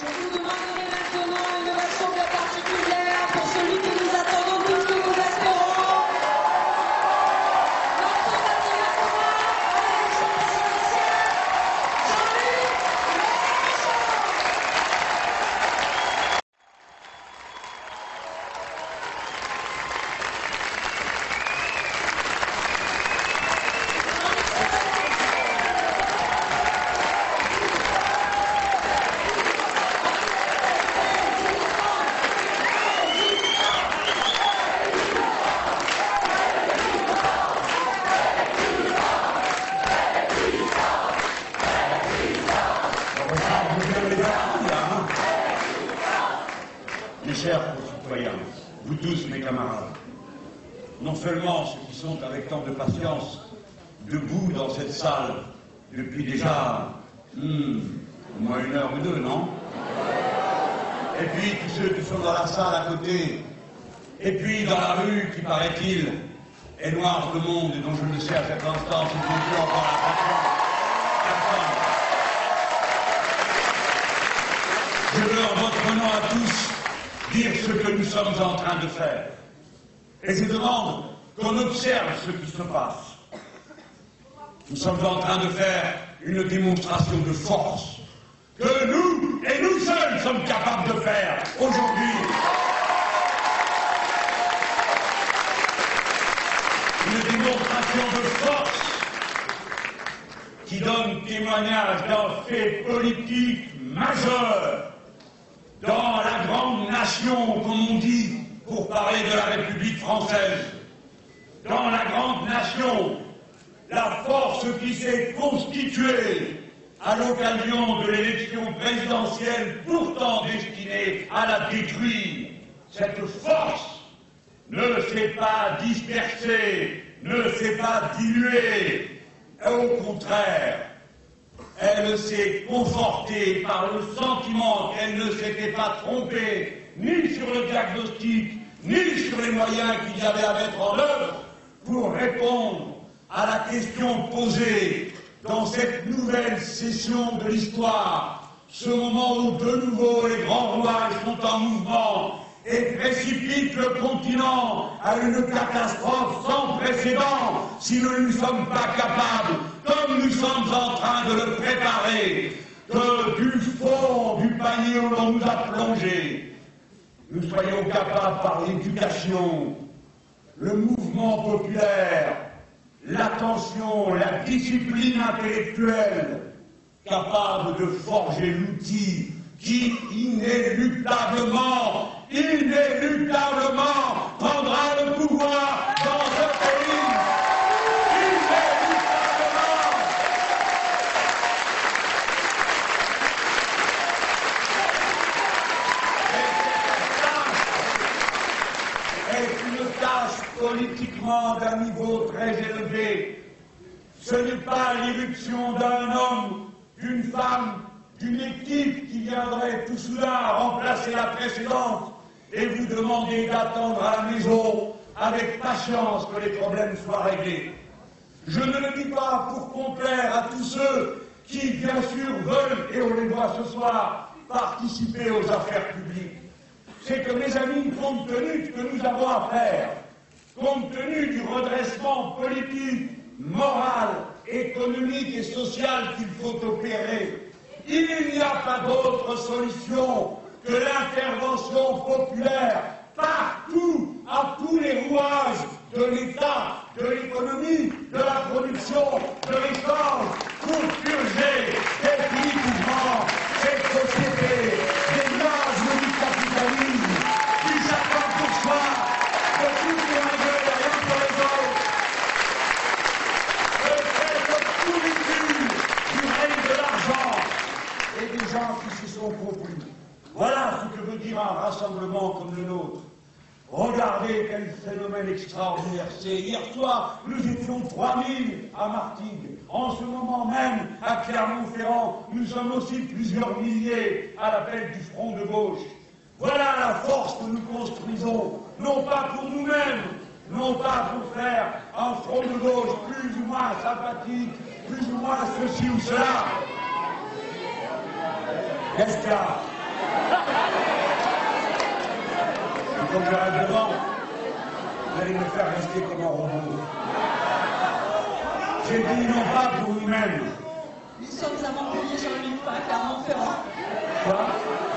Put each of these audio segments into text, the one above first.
Je vous demanderai maintenant une ovation bien particulière pour celui que nous attendons tous, que nous espérons. Notre ami national, à l'élection présidentielle, Jean-Luc Mélenchon. Mes chers concitoyens, vous tous mes camarades, non seulement ceux qui sont avec tant de patience debout dans cette salle depuis déjà hmm, au moins une heure ou deux, non Et puis tous ceux qui sont dans la salle à côté, et puis dans la rue qui, paraît-il, est noire de monde et dont je ne sais à cet instant s'ils ont pu encore la patience d'attendre. Je veux en votre nom à tous dire ce que nous sommes en train de faire. Et je demande qu'on observe ce qui se passe. Nous sommes en train de faire une démonstration de force que nous, et nous seuls, sommes capables de faire aujourd'hui. Une démonstration de force qui donne témoignage d'un fait politique majeur dans la grande nation, comme on dit, pour parler de la République française, dans la grande nation, la force qui s'est constituée à l'occasion de l'élection présidentielle pourtant destinée à la détruire, cette force ne s'est pas dispersée, ne s'est pas diluée, au contraire, elle s'est confortée par le sentiment qu'elle ne s'était pas trompée ni sur le diagnostic, ni sur les moyens qu'il y avait à mettre en œuvre pour répondre à la question posée dans cette nouvelle session de l'histoire, ce moment où de nouveau les grands rouages sont en mouvement et précipitent le continent à une catastrophe sans précédent si nous ne sommes pas capables, comme nous sommes en train de le préparer, que du fond du panier où l'on nous a plongé, nous soyons capables par l'éducation, le mouvement populaire, l'attention, la discipline intellectuelle, capables de forger l'outil qui inéluctablement, inéluctablement prendra le pouvoir dans ce pays. Inéluctablement. est une tâche politiquement d'un niveau très élevé. Ce n'est pas l'irruption d'un homme, d'une femme, d'une équipe qui viendrait tout soudain remplacer la précédente et vous demander d'attendre à la maison avec patience que les problèmes soient réglés. Je ne le dis pas pour complaire à tous ceux qui, bien sûr, veulent, et on les voit ce soir, participer aux affaires publiques c'est que, mes amis, compte tenu que nous avons à faire, compte tenu du redressement politique, moral, économique et social qu'il faut opérer, il n'y a pas d'autre solution que l'intervention populaire partout, à tous les rouages de l'État, de l'économie, de la production, de l'échange, pour purger définitivement cette société des nages du capitalisme qui s'attend pour soi de tout pour un gueule et rien pour les autres. De cette pourriture du règne de l'argent et des gens qui s'y sont compris. Voilà ce que veut dire un rassemblement comme le nôtre. Regardez quel phénomène extraordinaire c'est. Hier soir, nous étions 3000 à Martigues. En ce moment même, à Clermont-Ferrand, nous sommes aussi plusieurs milliers à l'appel du front de gauche. Voilà la force que nous construisons, non pas pour nous-mêmes, non pas pour faire un front de gauche plus ou moins sympathique, plus ou moins ceci ou cela. Comme je leur demande, vous allez me faire rester comme un robot. J'ai dit non pas pour vous-même. Nous sommes aventuriers sur le Luc Pas, Clermont-Ferrand. Quoi?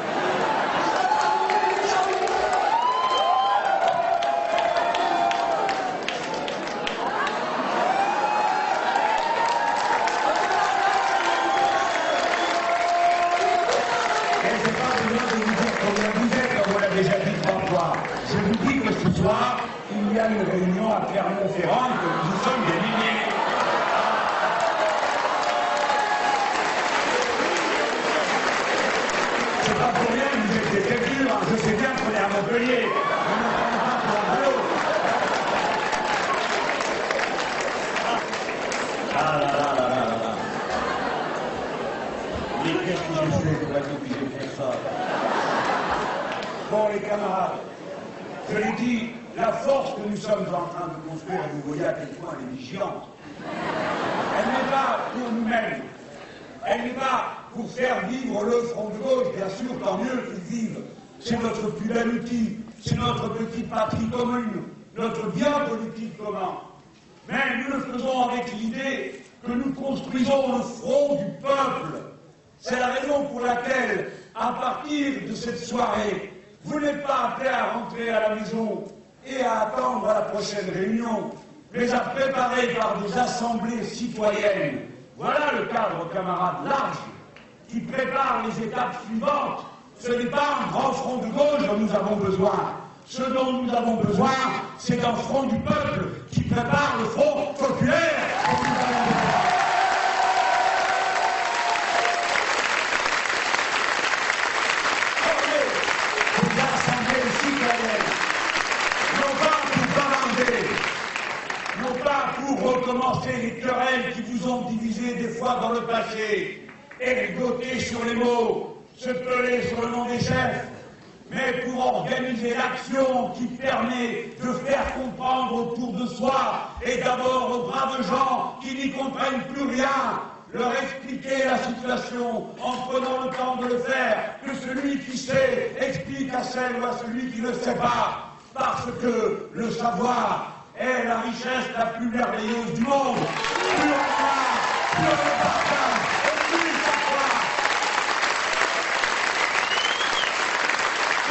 Là là là là là là. Mais qu'est-ce que je obligé de faire ça Bon, les camarades, je l'ai dit, la force que nous sommes en train de construire, et vous voyez à quel point elle est vigilante, elle n'est pas pour nous-mêmes, elle n'est pas pour faire vivre le front de gauche, bien sûr, tant mieux qu'ils vivent. C'est notre plus bel outil, c'est notre petite patrie commune, notre bien politique commun. Mais nous le faisons avec l'idée que nous construisons le front du peuple. C'est la raison pour laquelle, à partir de cette soirée, vous n'êtes pas appelés à rentrer à la maison et à attendre la prochaine réunion, mais à préparer par des assemblées citoyennes. Voilà le cadre, camarades, large, qui prépare les étapes suivantes. Ce n'est pas un grand front de gauche dont nous avons besoin. Ce dont nous avons besoin, c'est d'un front du peuple qui prépare le front populaire dont nous avons besoin. Recommencer les querelles qui vous ont divisé des fois dans le passé, ergoter sur les mots, se peler sur le nom des chefs, mais pour organiser l'action qui permet de faire comprendre autour de soi, et d'abord aux braves gens qui n'y comprennent plus rien, leur expliquer la situation en prenant le temps de le faire, que celui qui sait explique à celle ou à celui qui ne sait pas, parce que le savoir est la richesse la plus merveilleuse du monde partage, et plus ça croit.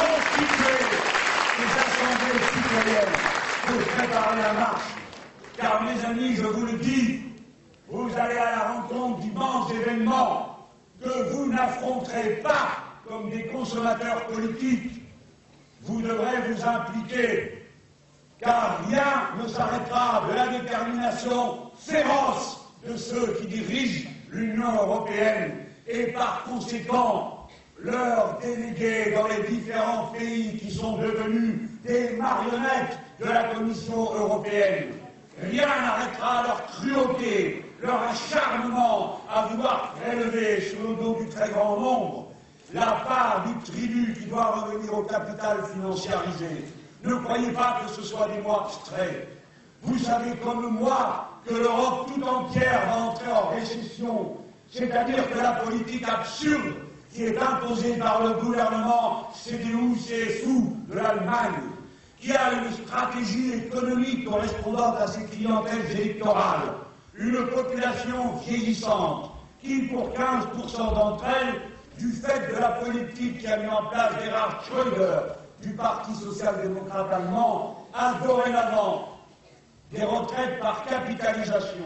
constituer des assemblées citoyennes Car mes amis, je vous le dis, vous allez à la rencontre d'immenses événements que vous n'affronterez pas comme des consommateurs politiques. Vous devrez vous impliquer, car rien ne s'arrêtera de la détermination féroce de ceux qui dirigent l'Union européenne et par conséquent leurs délégués dans les différents pays qui sont devenus des marionnettes de la Commission européenne. Rien n'arrêtera leur cruauté, leur acharnement à vouloir prélever sur le dos du très grand nombre la part du tribut qui doit revenir au capital financiarisé. Ne croyez pas que ce soit des mots abstraits. Vous savez comme moi que l'Europe tout entière va entrer en récession, c'est-à-dire que la politique absurde qui est imposée par le gouvernement CDU-CSU de l'Allemagne, qui a une stratégie économique correspondant à ses clientèles électorales, une population vieillissante, qui pour 15% d'entre elles, du fait de la politique qui a mis en place Gerhard Schröder du Parti social-démocrate allemand, a dorénavant des retraites par capitalisation.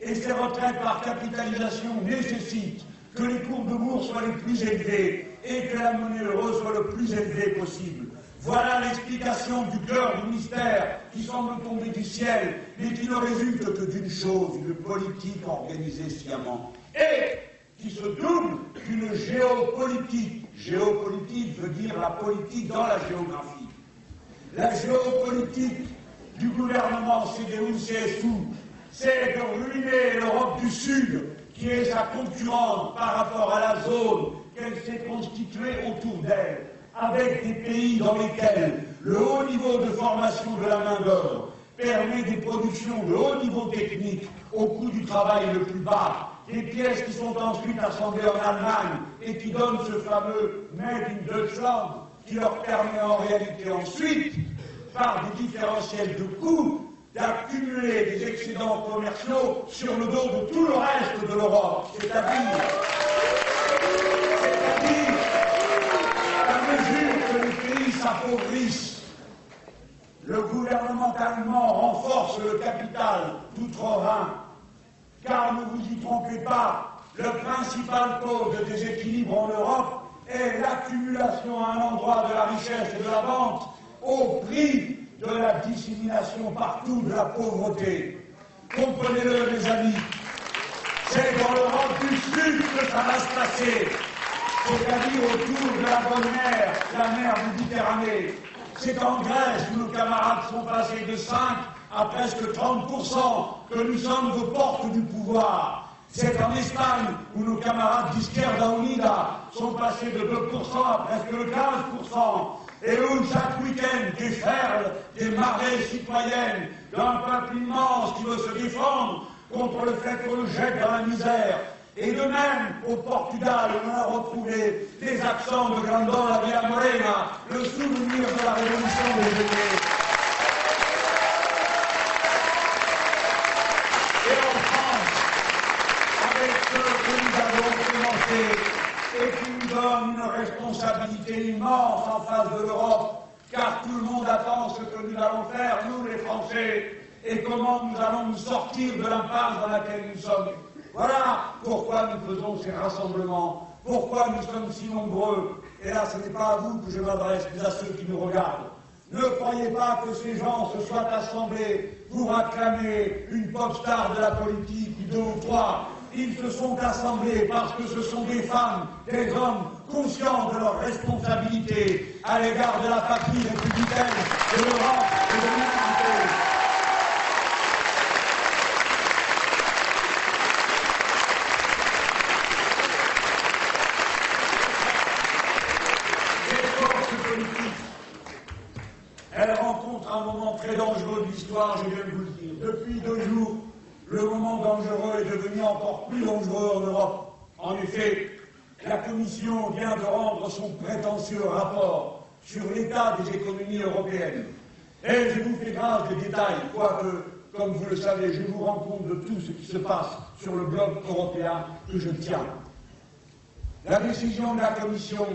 Et ces retraites par capitalisation nécessitent que les cours de bourse soient les plus élevés et que la monnaie euro soit le plus élevée possible. Voilà l'explication du cœur du mystère qui semble tomber du ciel, mais qui ne résulte que d'une chose, une politique organisée sciemment. Et qui se double d'une géopolitique. Géopolitique veut dire la politique dans la géographie. La géopolitique du gouvernement CDU-CSU, c'est de ruiner l'Europe du Sud, qui est sa concurrente par rapport à la zone qu'elle s'est constituée autour d'elle, avec des pays dans lesquels le haut niveau de formation de la main-d'œuvre permet des productions de haut niveau technique au coût du travail le plus bas, des pièces qui sont ensuite assemblées en Allemagne et qui donnent ce fameux Made in Deutschland, qui leur permet en réalité ensuite, par des différentiels de coûts, d'accumuler des excédents commerciaux sur le dos de tout le reste de l'Europe. C'est-à-dire, le gouvernement allemand renforce le capital d'outre-Rhin, car ne vous y trompez pas, le principal cause de déséquilibre en Europe est l'accumulation à un endroit de la richesse et de la vente au prix de la dissémination partout de la pauvreté. Comprenez-le, mes amis, c'est dans l'Europe du Sud que ça va se passer, c'est-à-dire autour de la bonne mer, la mer Méditerranée. C'est en Grèce où nos camarades sont passés de 5 à presque 30% que nous sommes aux portes du pouvoir. C'est en Espagne où nos camarades d'Izquierda Unida sont passés de 2% à presque le 15%, et où chaque week-end déferlent des marées citoyennes d'un peuple immense qui veut se défendre contre le fait qu'on le jette dans la misère. Et de même, au Portugal, on a retrouvé les accents de Grandona Villa Morena, le souvenir de la révolution des Géniers. Et en France, avec ce que nous avons commencé et qui nous donne une responsabilité immense en face de l'Europe, car tout le monde attend ce que nous allons faire, nous les Français, et comment nous allons nous sortir de l'impasse dans laquelle nous sommes. Voilà pourquoi nous faisons ces rassemblements, pourquoi nous sommes si nombreux. Et là, ce n'est pas à vous que je m'adresse, mais à ceux qui nous regardent. Ne croyez pas que ces gens se soient assemblés pour acclamer une pop star de la politique, deux ou trois. Ils se sont assemblés parce que ce sont des femmes, des hommes conscients de leurs responsabilités à l'égard de la patrie républicaine, de l'Europe et de l'humanité. Ces forces politiques, elles rencontrent un moment très dangereux de l'histoire, je viens de vous le dire. Depuis deux jours, le moment dangereux est devenu encore plus dangereux en Europe. En effet, la Commission vient de rendre son prétentieux rapport sur l'état des économies européennes. Et je vous fais grâce des détails, quoique, comme vous le savez, je vous rends compte de tout ce qui se passe sur le bloc européen que je tiens. La décision de la Commission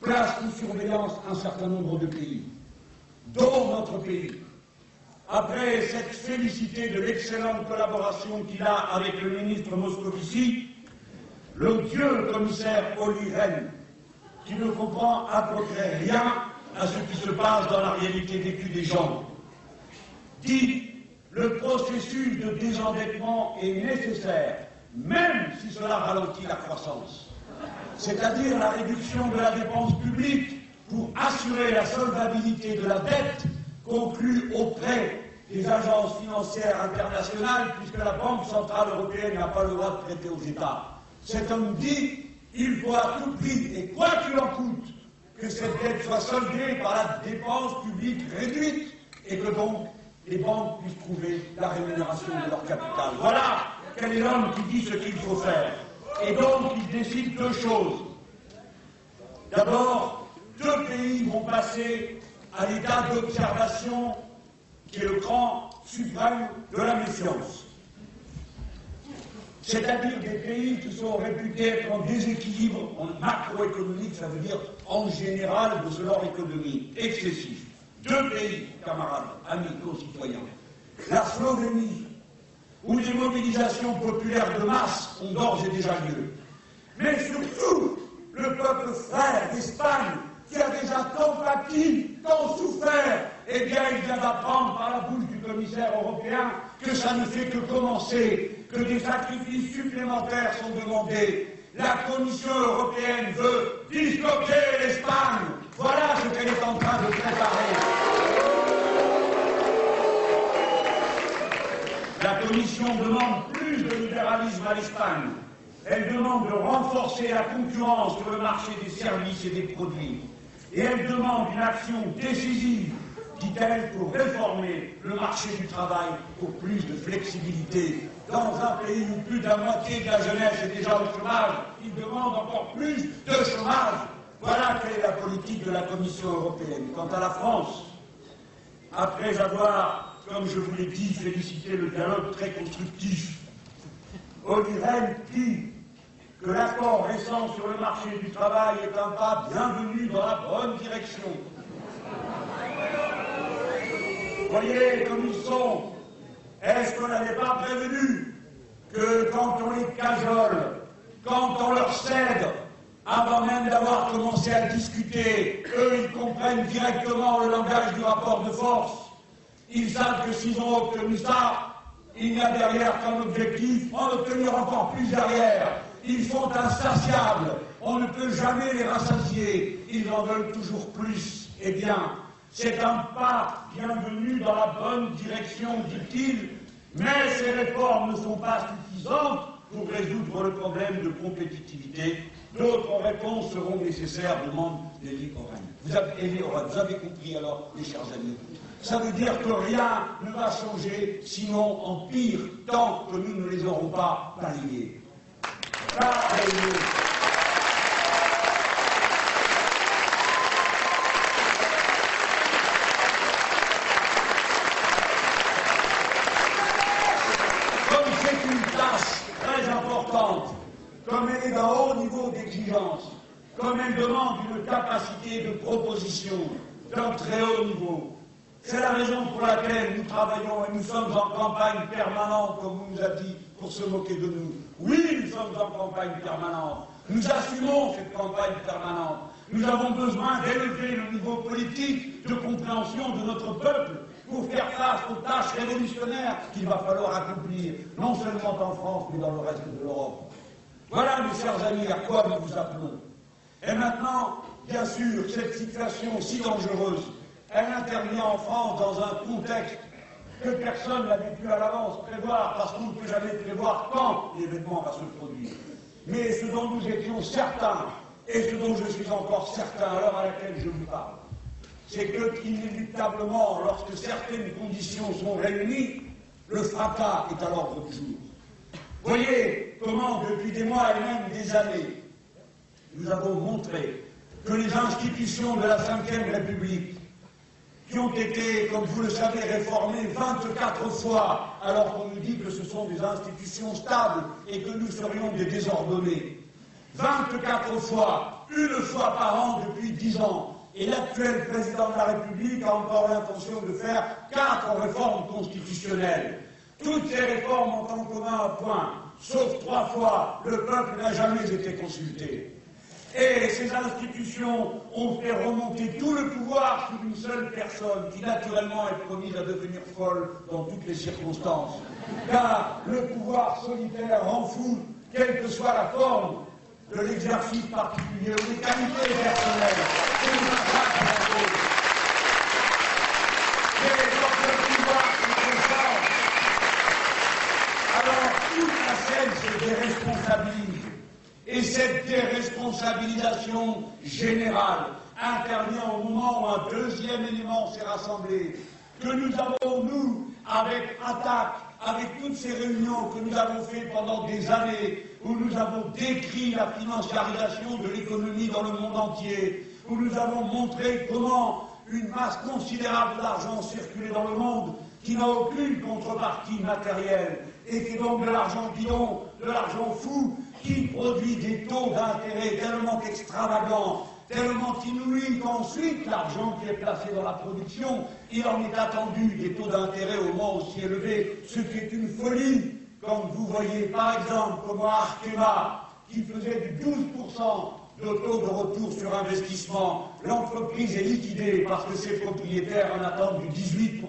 place sous surveillance un certain nombre de pays, dont notre pays. Après cette félicité de l'excellente collaboration qu'il a avec le ministre Moscovici, le dieu commissaire Olli Rehn, qui ne comprend à peu près rien à ce qui se passe dans la réalité vécue des gens, dit le processus de désendettement est nécessaire, même si cela ralentit la croissance c'est-à-dire la réduction de la dépense publique pour assurer la solvabilité de la dette conclue auprès des agences financières internationales, puisque la Banque centrale européenne n'a pas le droit de prêter aux États. Cet homme dit il faut à tout prix, et quoi qu'il en coûte, que cette dette soit soldée par la dépense publique réduite, et que donc les banques puissent trouver la rémunération de leur capital. Voilà quel est l'homme qui dit ce qu'il faut faire. Et donc, il décide deux choses. D'abord, deux pays vont passer à l'état d'observation qui est le cran suprême de la méfiance. C'est-à-dire des pays qui sont réputés être en déséquilibre en macroéconomique, ça veut dire en général de leur économie excessif. Deux pays, camarades, amis, concitoyens. La Slovénie, où des mobilisations populaires de masse ont d'ores et déjà lieu. Mais surtout, le peuple frère d'Espagne, qui a déjà tant pâti, tant souffert, eh bien, il vient d'apprendre par la bouche du commissaire européen que ça ne fait que commencer, que des sacrifices supplémentaires sont demandés. La Commission européenne veut disloquer l'Espagne. Voilà ce qu'elle est en train de préparer. La Commission demande plus de libéralisme à l'Espagne. Elle demande de renforcer la concurrence sur le marché des services et des produits. Et elle demande une action décisive, dit-elle, pour réformer le marché du travail pour plus de flexibilité. Dans un pays où plus de la moitié de la jeunesse est déjà au chômage, il demande encore plus de chômage. Voilà quelle est la politique de la Commission européenne. Quant à la France, après avoir, comme je vous l'ai dit, félicité le dialogue très constructif, Olli Rehn dit que l'accord récent sur le marché du travail est un pas bienvenu dans la bonne direction. Voyez comme ils sont. Est-ce qu'on n'avait pas prévenu que quand on les cajole, quand on leur cède, avant même d'avoir commencé à discuter, eux, ils comprennent directement le langage du rapport de force. Ils savent que s'ils ont obtenu ça, il n'y a derrière qu'un objectif, en obtenir encore plus derrière. Ils sont insatiables, on ne peut jamais les rassasier, ils en veulent toujours plus. Eh bien, c'est un pas bienvenu dans la bonne direction, dit-il, mais ces réformes ne sont pas suffisantes pour résoudre le problème de compétitivité. D'autres réponses seront nécessaires, demande Elie Oren. Vous avez, compris alors, mes chers amis Ça veut dire que rien ne va changer, sinon en pire, tant que nous ne les aurons pas. Balayés. Comme c'est une tâche très importante, comme elle est d'un haut d'exigence, comme elle demande une capacité de proposition d'un très haut niveau, c'est la raison pour laquelle nous travaillons et nous sommes en campagne permanente, comme on nous a dit, pour se moquer de nous. Oui, nous sommes en campagne permanente. Nous assumons cette campagne permanente. Nous avons besoin d'élever le niveau politique de compréhension de notre peuple pour faire face aux tâches révolutionnaires qu'il va falloir accomplir, non seulement en France, mais dans le reste de l'Europe. Voilà, mes chers amis, à quoi nous vous appelons. Et maintenant, bien sûr, cette situation si dangereuse, elle intervient en France dans un contexte que personne n'avait pu à l'avance prévoir, parce qu'on ne peut jamais prévoir quand l'événement va se produire. Mais ce dont nous étions certains, et ce dont je suis encore certain à l'heure à laquelle je vous parle, c'est que, inéluctablement, lorsque certaines conditions sont réunies, le fracas est à l'ordre du jour. Voyez comment, depuis des mois et même des années, nous avons montré que les institutions de la Ve République, qui ont été, comme vous le savez, réformées 24 fois, alors qu'on nous dit que ce sont des institutions stables et que nous serions des désordonnés. 24 fois, une fois par an depuis 10 ans, et l'actuel président de la République a encore l'intention de faire quatre réformes constitutionnelles. Toutes ces réformes ont en commun un point, sauf trois fois, le peuple n'a jamais été consulté. Et ces institutions ont fait remonter tout le pouvoir sur une seule personne qui naturellement est promise à devenir folle dans toutes les circonstances. Car le pouvoir solitaire rend fou, quelle que soit la forme de l'exercice particulier ou des qualités personnelles. Mais quand le pouvoir se concentre, alors toute la scène se Et cette déresponsabilisation générale intervient au moment où un deuxième élément s'est rassemblé, que nous avons, nous, avec attaque, avec toutes ces réunions que nous avons faites pendant des années, où nous avons décrit la financiarisation de l'économie dans le monde entier, où nous avons montré comment une masse considérable d'argent circulait dans le monde qui n'a aucune contrepartie matérielle et qui est donc de l'argent bidon, de l'argent fou, qui produit des taux d'intérêt tellement extravagants, tellement inouïs qu'ensuite l'argent qui est placé dans la production, il en est attendu des taux d'intérêt au moins aussi élevés, ce qui est une folie. Quand vous voyez par exemple comment Arkema, qui faisait du 12% de taux de retour sur investissement, l'entreprise est liquidée parce que ses propriétaires en attendent du 18%.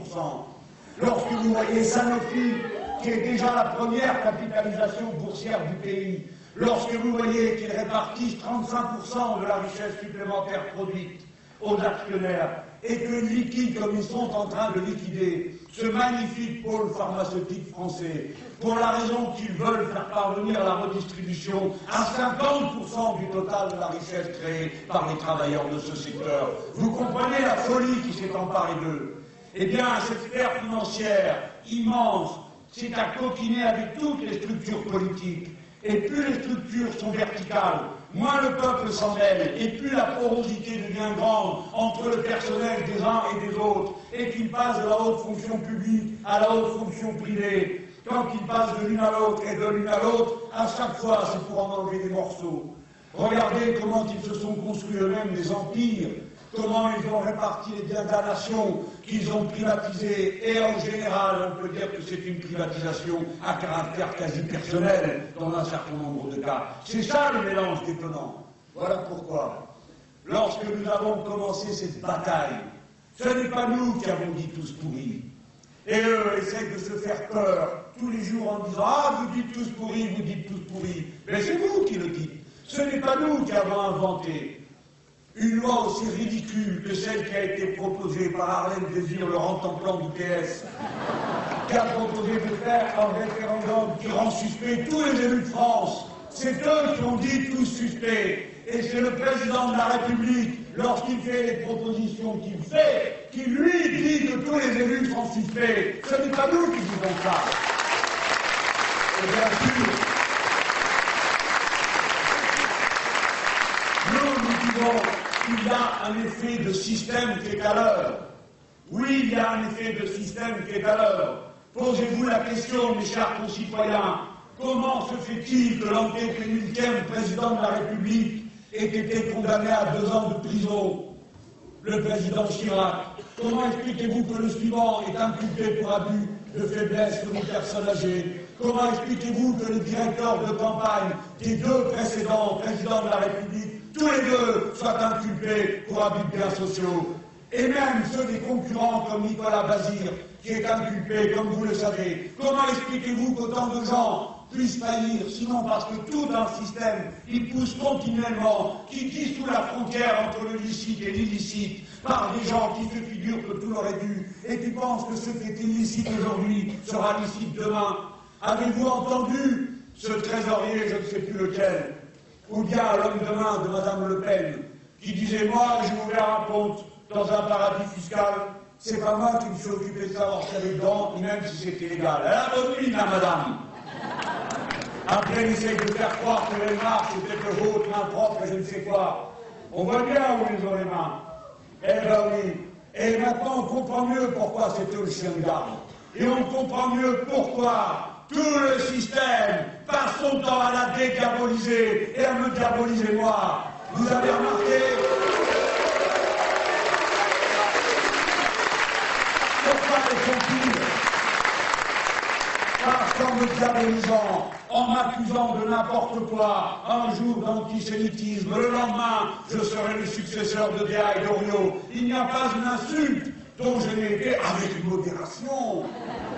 Lorsque vous voyez Sanofi, qui est déjà la première capitalisation boursière du pays, lorsque vous voyez qu'ils répartissent 35% de la richesse supplémentaire produite aux actionnaires et que liquident comme ils sont en train de liquider ce magnifique pôle pharmaceutique français pour la raison qu'ils veulent faire parvenir la redistribution à 50% du total de la richesse créée par les travailleurs de ce secteur. Vous comprenez la folie qui s'est emparée d'eux Eh bien, cette sphère financière immense, c'est à coquiner avec toutes les structures politiques Et plus les structures sont verticales, moins le peuple s'en mêle, et plus la porosité devient grande entre le personnel des uns et des autres, et qu'il passe de la haute fonction publique à la haute fonction privée. Quand ils passent de l'une à l'autre et de l'une à l'autre, à chaque fois c'est pour en enlever des morceaux. Regardez comment ils se sont construits eux-mêmes des empires, comment ils ont réparti les biens de qu'ils ont privatisés, et en général, on peut dire que c'est une privatisation à caractère quasi personnel dans un certain nombre de cas. C'est ça le mélange détonnant. Voilà pourquoi, lorsque nous avons commencé cette bataille, ce n'est pas nous qui avons dit tous pourris. Et eux essayent de se faire peur tous les jours en disant Ah, vous dites tous pourris, vous dites tous pourris. Mais c'est vous qui le dites. Ce n'est pas nous qui avons inventé une loi aussi ridicule que celle qui a été proposée par Arlène Désir, le rentemplant du PS, qui a proposé de faire un référendum qui rend suspect tous les élus de France? C'est eux qui ont dit tous suspects. Et c'est le président de la République, lorsqu'il fait les propositions qu'il fait, qui lui dit que tous les élus sont suspects. Ce n'est pas nous qui disons ça. Et bien sûr, qu'il y a un effet de système qui est à l'heure. Oui, il y a un effet de système qui est à l'heure. Posez-vous la question, mes chers concitoyens, comment se fait-il que l'antépénultième président de la République ait été condamné à deux ans de prison? Le président Chirac. Comment expliquez-vous que le suivant est inculpé pour abus de faiblesse sur une personne Comment expliquez-vous que le directeur de campagne des deux précédents présidents de la République, tous les deux, soient inculpés pour abus de biens sociaux Et même ceux des concurrents comme Nicolas Bazir, qui est inculpé, comme vous le savez. Comment expliquez-vous qu'autant de gens puissent faillir, sinon parce que tout un système, il pousse continuellement, qui dissout la frontière entre le licite et l'illicite, par des gens qui se figurent que tout leur est dû, et qui pensent que ce qui est illicite aujourd'hui sera licite demain. Avez-vous entendu ce trésorier, je ne sais plus lequel, ou bien l'homme de main de Madame Le Pen, qui disait Moi, j'ai ouvert un compte dans un paradis fiscal, c'est pas moi qui me suis occupé de savoir ce qu'il y avait dedans, même si c'était légal. Elle a repris, là, madame. Après, elle essaye de faire croire que les marques, c'était de haute, main propre, je ne sais quoi. On voit bien où ils ont les mains. Eh ben oui. Et maintenant, on comprend mieux pourquoi c'était le chien de garde. Et on comprend mieux pourquoi tout le système passe son temps à la dédiaboliser et à me diaboliser moi. Vous avez remarqué? Pourquoi pires Parce qu'en me diabolisant, en m'accusant de n'importe quoi, un jour d'antisémitisme, le lendemain, je serai le successeur de Déa et d'Oriot. Il n'y a pas une insulte dont je n'ai été, avec modération,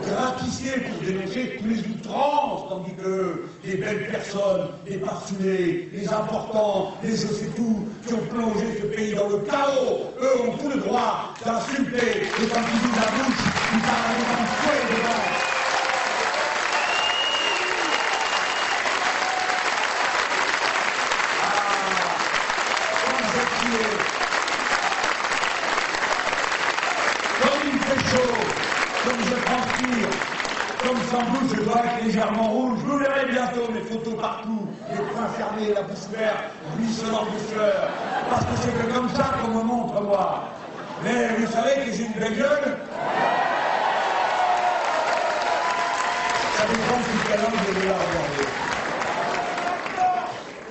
gratifié pour dénoncer les outrances, tandis que les belles personnes, les parfumés, les importants, les je sais tout, qui ont plongé ce pays dans le chaos, eux ont tout le droit d'insulter et quand ouvrent la bouche, ils parlent fouet dedans. Ah, comme je tuais. Comme il fait chaud, comme je transpire, comme légèrement rouge, vous verrez bientôt mes photos partout, les poings fermés, la bouche ouverte, ruisselant de sueur, parce que c'est que comme ça qu'on me montre moi. Mais vous savez que j'ai une belle gueule Ça dépend de quel angle vous la regardez.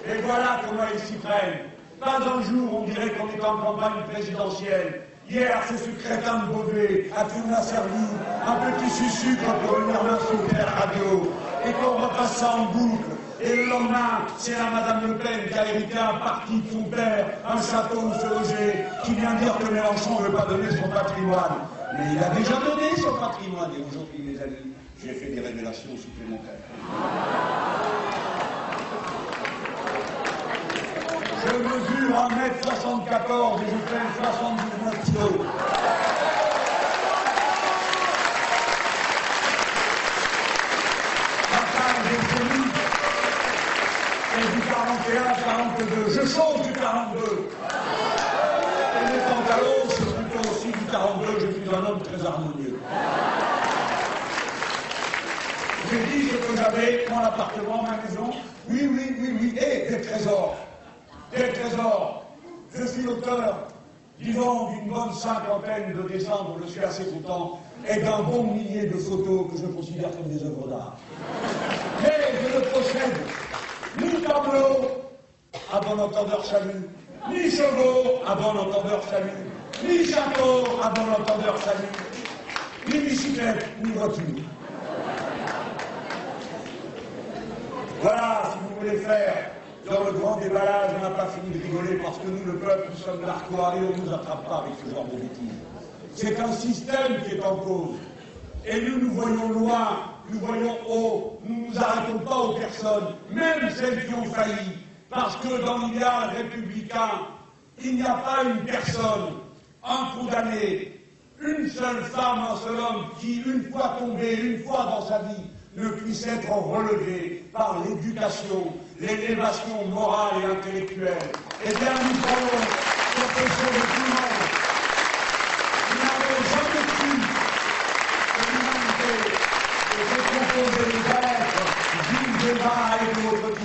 Et voilà comment ils s'y prennent. Pas un jour, on dirait qu'on est en campagne présidentielle. Hier, c'est ce crétin de Beauvais a servi un petit sucre pour venir m'insulter à la radio et qu'on repasse ça en boucle. Et le lendemain, c'est la Madame Le Pen qui a hérité un parti de son père, un château où se loger, qui vient dire que Mélenchon ne veut pas donner son patrimoine. Mais il a déjà donné son patrimoine. Et aujourd'hui, mes amis, j'ai fait des révélations supplémentaires. Je mesure 1m74 et je fais 79 kilos. Ma taille est solide. Et du 41, 42. Je change du 42. Et mes pantalons, c'est plutôt aussi du 42. Je suis un homme très harmonieux. J'ai dit que j'avais mon appartement, ma maison, oui, oui, oui, oui, et des trésors. Des trésors. Je suis l'auteur, disons, d'une bonne cinquantaine de dont je suis assez content, et d'un bon millier de photos que je considère comme des œuvres d'art. Mais je ne ni tableau à bon entendeur salut, ni chevaux à bon entendeur salut, ni château à bon entendeur salut, ni bicyclette, ni voiture. Voilà, si vous voulez faire dans le grand déballage, on n'a pas fini de rigoler parce que nous, le peuple, nous sommes narquois et on ne nous attrape pas avec ce genre de bêtises. C'est un système qui est en cause. Et nous, nous voyons loin, nous voyons haut, nous ne nous arrêtons pas aux personnes, même celles qui ont failli, parce que dans l'idéal républicain, il n'y a pas une personne, un condamné, une seule femme, un seul homme qui, une fois tombé, une fois dans sa vie, ne puisse être relevé par l'éducation, l'élévation morale et intellectuelle. Eh bien, nous allons profession de le monde. Nous n'avons jamais cru que l'humanité était composée d'êtres vifs, débats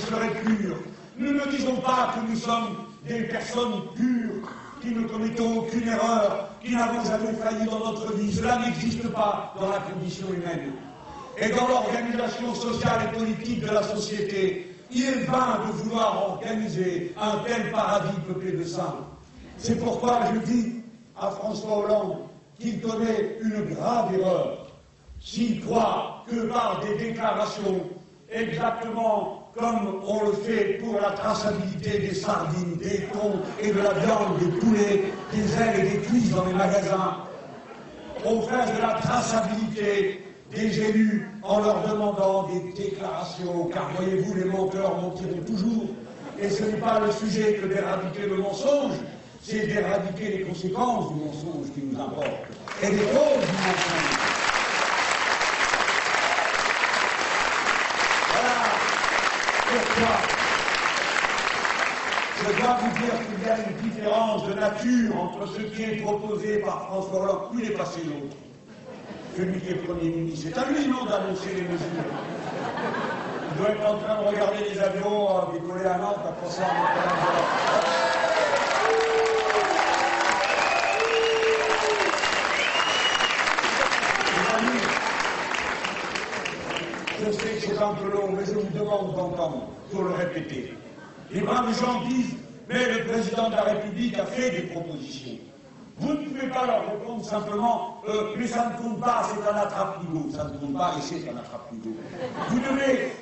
seraient purs. Nous ne disons pas que nous sommes des personnes pures, qui ne commettons aucune erreur, qui n'avons jamais failli dans notre vie. Cela n'existe pas dans la condition humaine et dans l'organisation sociale et politique de la société, il est vain de vouloir organiser un tel paradis peuplé de saints. C'est pourquoi je dis à François Hollande qu'il commet une grave erreur s'il croit que par des déclarations exactement comme on le fait pour la traçabilité des sardines, des thons et de la viande, des poulets, des ailes et des cuisses dans les magasins, on fait de la traçabilité des élus en leur demandant des déclarations, car voyez-vous, les menteurs mentiront toujours. Et ce n'est pas le sujet que d'éradiquer le mensonge, c'est d'éradiquer les conséquences du mensonge qui nous importe, et les causes du mensonge. Voilà je dois vous dire qu'il y a une différence de nature entre ce qui est proposé par François Hollande, où il est passé l'autre celui qui est Premier ministre. C'est à lui, non, d'annoncer les mesures. Il doit être en train de regarder les avions euh, décoller à Nantes après ça. Je sais que c'est un peu long, mais je vous demande d'entendre, pour le répéter. Les braves gens disent, mais le président de la République a fait des propositions. Vous ne pouvez pas leur répondre simplement euh, mais ça ne compte pas, c'est un attrape-nigo. Ça ne compte pas et c'est un attrape-nigo. Vous devez,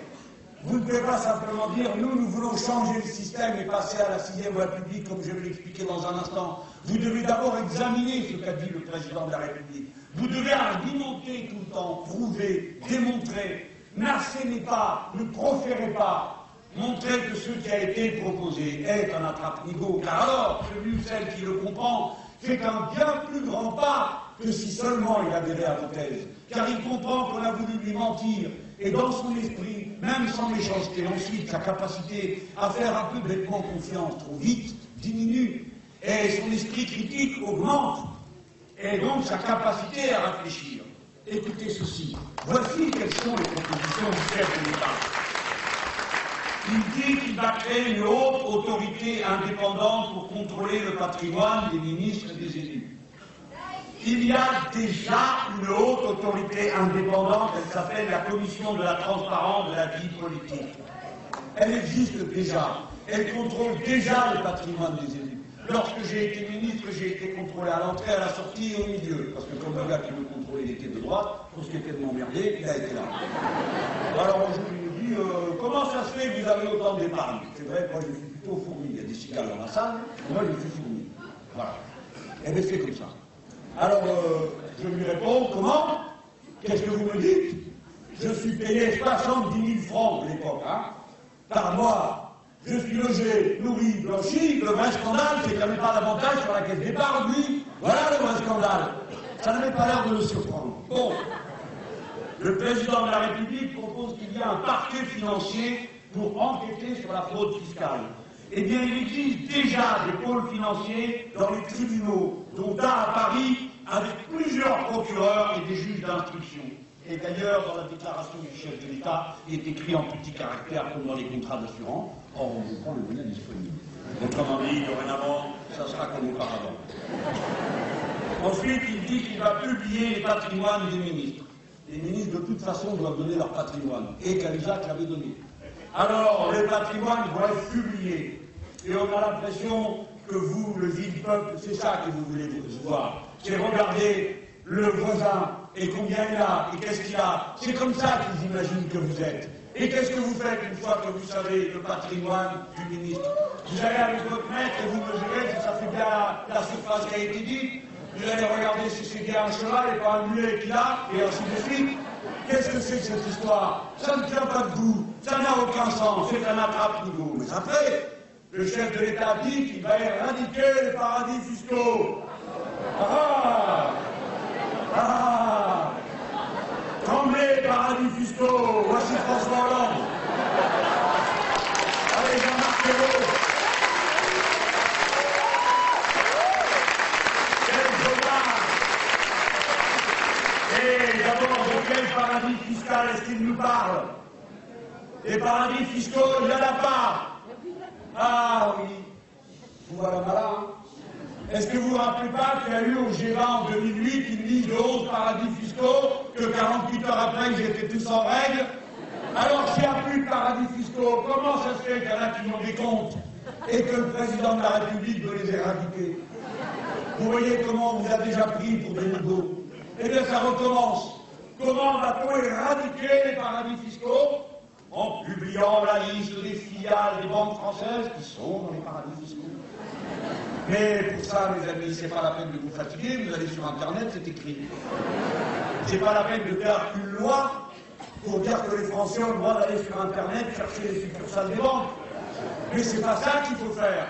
vous ne pouvez pas simplement dire nous, nous voulons changer le système et passer à la sixième République, comme je vais l'expliquer dans un instant. Vous devez d'abord examiner ce qu'a dit le président de la République. Vous devez argumenter tout le temps, prouver, démontrer. N'assénez pas, ne proférez pas, montrer que ce qui a été proposé est un attrape-nigo. Car alors, celui ou celle qui le comprend fait un bien plus grand pas que si seulement il adhérait à vos thèses. Car il comprend qu'on a voulu lui mentir. Et dans son esprit, même sans méchanceté, ensuite, sa capacité à faire un peu bêtement confiance trop vite diminue. Et son esprit critique augmente. Et donc sa capacité à réfléchir. Écoutez ceci. Voici quelles sont les propositions du chef de l'État. Il dit qu'il va créer une haute autorité indépendante pour contrôler le patrimoine des ministres et des élus. Il y a déjà une haute autorité indépendante, elle s'appelle la Commission de la transparence de la vie politique. Elle existe déjà, elle contrôle déjà le patrimoine des élus. Lorsque j'ai été ministre, j'ai été contrôlé à l'entrée, à la sortie et au milieu. Parce que comme le gars qui me contrôlait, il était de droite, pour ce qui était de m'emmerder, il a été là. Alors jour, il me dit, euh, comment ça se fait que vous avez autant d'épargne? C'est vrai, moi je suis plutôt fourni. Il y a des cigales dans la salle, moi je suis fourni. Voilà. Et bien c'est comme ça. Alors, euh, je lui réponds, comment? Qu'est-ce que vous me dites? Je suis payé 70 000 francs à l'époque, hein, par mois je suis logé, nourri, blanchi, le vrai scandale, c'est qu'il n'avait pas d'avantage sur la caisse départ, lui. Voilà le vrai scandale. Ça n'avait pas l'air de le surprendre. Bon. Le président de la République propose qu'il y ait un parquet financier pour enquêter sur la fraude fiscale. Eh bien, il existe déjà des pôles financiers dans les tribunaux, dont un à Paris, avec plusieurs procureurs et des juges d'instruction. Et d'ailleurs, dans la déclaration du chef de l'État, il est écrit en petits caractères comme dans les contrats d'assurance. Or, on vous prend le moyen disponible. Autrement dit, dorénavant, ça sera comme auparavant. Ensuite, il dit qu'il va publier les patrimoines des ministres. Les ministres, de toute façon, doivent donner leur patrimoine. Et Cahuzac l'avait donné. Alors, les patrimoines vont être publiés. Et on a l'impression que vous, le vil peuple, c'est ça que vous voulez voir. C'est regarder le voisin et combien il a et qu'est-ce qu'il a. C'est comme ça qu'ils imaginent que vous êtes. Et qu'est-ce que vous faites une fois que vous savez le patrimoine du ministre? Vous allez avec votre maître et vous mesurez si ça fait bien la, la surface qui a été dite. Vous allez regarder si bien un cheval et pas un mulet qu'il a, et ainsi de suite. Qu'est-ce que c'est que cette histoire? Ça ne tient pas debout, ça n'a aucun sens, c'est un attrape-niveau. Mais après, le chef de l'État dit qu'il va éradiquer les paradis fiscaux. Ah Ah. Tremblez, paradis fiscaux. Voici François Hollande. Allez, Jean-Marc D'abord, de quel paradis fiscal est-ce qu'il nous parle? Des paradis fiscaux, il n'y en a pas. Ah oui, vous voilà malin. Est-ce que vous vous rappelez pas qu'il y a eu au G20 en 2008 une liste de 11 paradis fiscaux, que 48 heures après ils étaient tous en règle? Alors s'il n'y a plus de paradis fiscaux, comment ça se fait qu'il y en a qui ont des comptes et que le président de la République veut les éradiquer? Vous voyez comment on vous a déjà pris pour des nouveaux Eh bien ça recommence. Comment va-t-on éradiquer les paradis fiscaux en publiant la liste des filiales des banques françaises qui sont dans les paradis fiscaux. Mais pour ça, mes amis, c'est pas la peine de vous fatiguer, vous allez sur Internet, c'est écrit. C'est pas la peine de faire une loi pour dire que les Français ont le droit d'aller sur Internet chercher les succursales des banques. Mais c'est pas ça qu'il faut faire.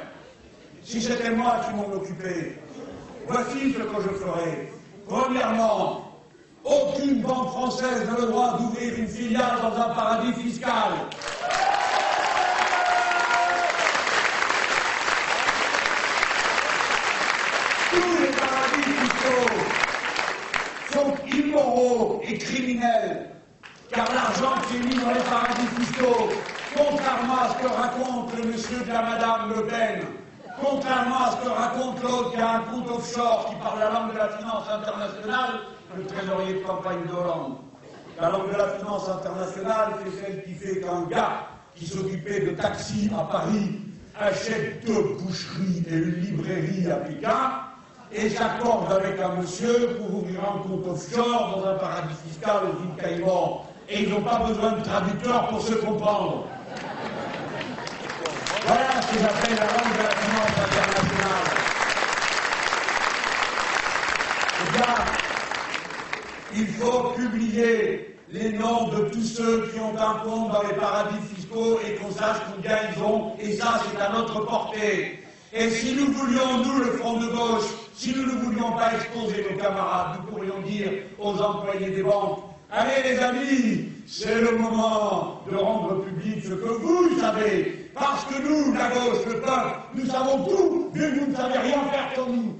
Si c'était moi qui m'en occupais, voici ce que je ferais. Premièrement, aucune banque française n'a le droit d'ouvrir une filiale dans un paradis fiscal. Tous les paradis fiscaux sont immoraux et criminels, car l'argent qui est mis dans les paradis fiscaux, contrairement à ce que raconte le monsieur de la Madame Le Pen, contrairement à ce que raconte l'autre qui a un compte offshore qui parle la langue de la finance internationale, le trésorier de campagne d'Hollande. La langue de la finance internationale, c'est celle qui fait qu'un gars qui s'occupait de taxis à Paris achète deux boucheries et une librairie à Pékin et s'accorde avec un monsieur pour ouvrir un compte offshore dans un paradis fiscal aux îles Caïmans. Et ils n'ont pas besoin de traducteurs pour se comprendre. Voilà ce que j'appelle la langue de la finance internationale. Eh il faut publier les noms de tous ceux qui ont un compte dans les paradis fiscaux et qu'on sache combien ils ont, et ça c'est à notre portée. Et si nous voulions, nous, le Front de gauche, si nous ne voulions pas exposer nos camarades, nous pourrions dire aux employés des banques, allez les amis, c'est le moment de rendre public ce que vous savez, parce que nous, la gauche, le peuple, nous savons tout, vu que vous ne savez rien faire comme nous.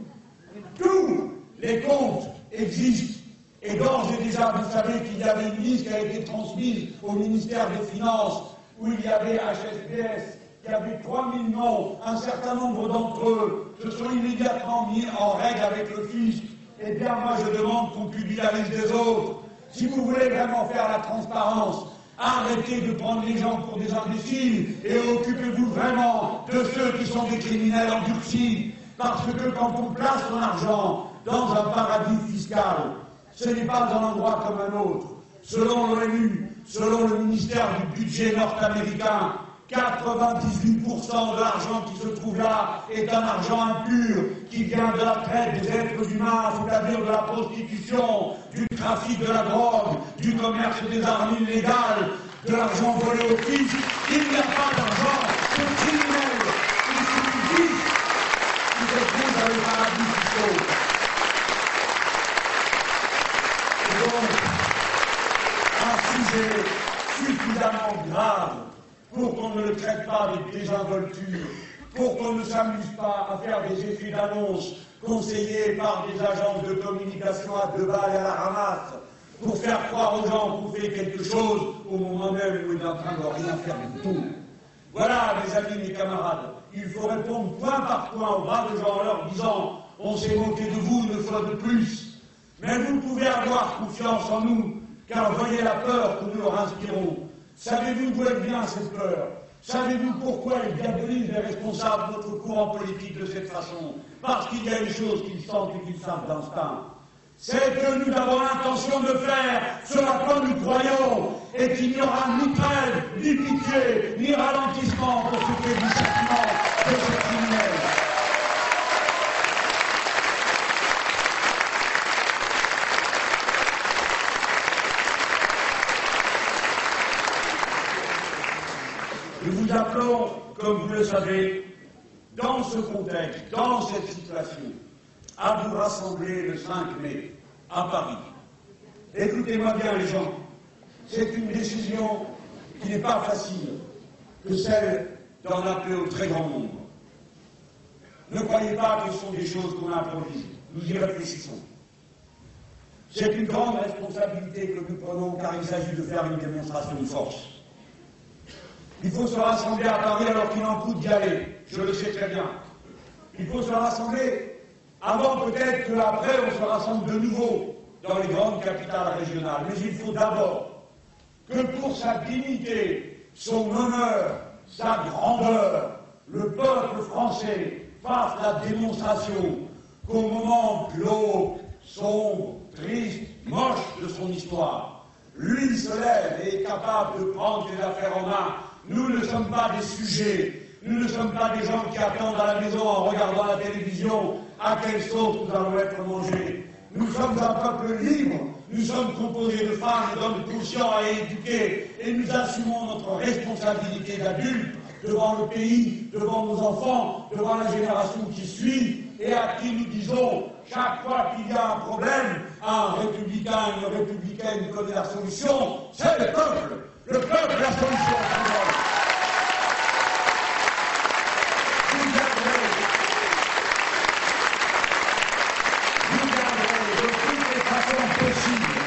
Tous les comptes existent. Et d'ores et déjà, vous savez qu'il y avait une liste qui a été transmise au ministère des Finances, où il y avait HSBS, il y avait 3000 noms, un certain nombre d'entre eux se sont immédiatement mis en règle avec le fisc. Eh bien, moi, je demande qu'on publie la liste des autres. Si vous voulez vraiment faire la transparence, arrêtez de prendre les gens pour des imbéciles et occupez-vous vraiment de ceux qui sont des criminels endurcis. Parce que quand on place son argent dans un paradis fiscal, ce n'est pas un endroit comme un autre. Selon l'ONU, selon le ministère du budget nord-américain, 98% de l'argent qui se trouve là est un argent impur qui vient de la traite des êtres humains, c'est-à-dire de la prostitution, du trafic de la drogue, du commerce des armes illégales, de l'argent volé au fisc. Il n'y a pas d'argent pour criminels. Il suffit qui se trouve dans les paradis fiscaux. Et donc, un sujet suffisamment grave pour qu'on ne le traite pas avec désinvolture, pour qu'on ne s'amuse pas à faire des effets d'annonce conseillés par des agences de communication à deux balles et à la ramasse, pour faire croire aux gens qu'on fait quelque chose au moment même où il est en train de rien faire du tout. Voilà, mes amis, mes camarades, il faut répondre point par point aux braves gens en leur disant on s'est moqué de vous une fois de plus, mais vous pouvez avoir confiance en nous, car voyez la peur que nous leur inspirons. Savez-vous d'où vient cette peur? Savez-vous pourquoi ils diabolisent les responsables de notre courant politique de cette façon? Parce qu'il y a une chose qu'ils sentent et qu'ils savent d'instinct. C'est que nous avons l'intention de faire ce à quoi nous croyons et qu'il n'y aura ni trêve, ni pitié, ni ralentissement pour ce qui est du châtiment de ces criminels. Nous vous appelons, comme vous le savez, dans ce contexte, dans cette situation, à vous rassembler le 5 mai à Paris. Écoutez-moi bien les gens, c'est une décision qui n'est pas facile que celle d'en appeler au très grand nombre. Ne croyez pas que ce sont des choses qu'on improvise, nous y réfléchissons. C'est une grande responsabilité que nous prenons car il s'agit de faire une démonstration de force. Il faut se rassembler à Paris alors qu'il en coûte d'y aller, je le sais très bien. Il faut se rassembler avant peut-être qu'après on se rassemble de nouveau dans les grandes capitales régionales. Mais il faut d'abord que pour sa dignité, son honneur, sa grandeur, le peuple français fasse la démonstration qu'au moment glauque, sombre, triste, moche de son histoire, lui se lève et est capable de prendre ses affaires en main. Nous ne sommes pas des sujets, nous ne sommes pas des gens qui attendent à la maison en regardant la télévision à quelle sauce nous allons être mangés. Nous sommes un peuple libre, nous sommes composés de femmes et d'hommes conscients et éduqués, et nous assumons notre responsabilité d'adultes devant le pays, devant nos enfants, devant la génération qui suit, et à qui nous disons, chaque fois qu'il y a un problème, un républicain, une républicaine connaît la solution, c'est le peuple. Le peuple la solution. Vous garderez, vous garderez de toutes les façons possibles,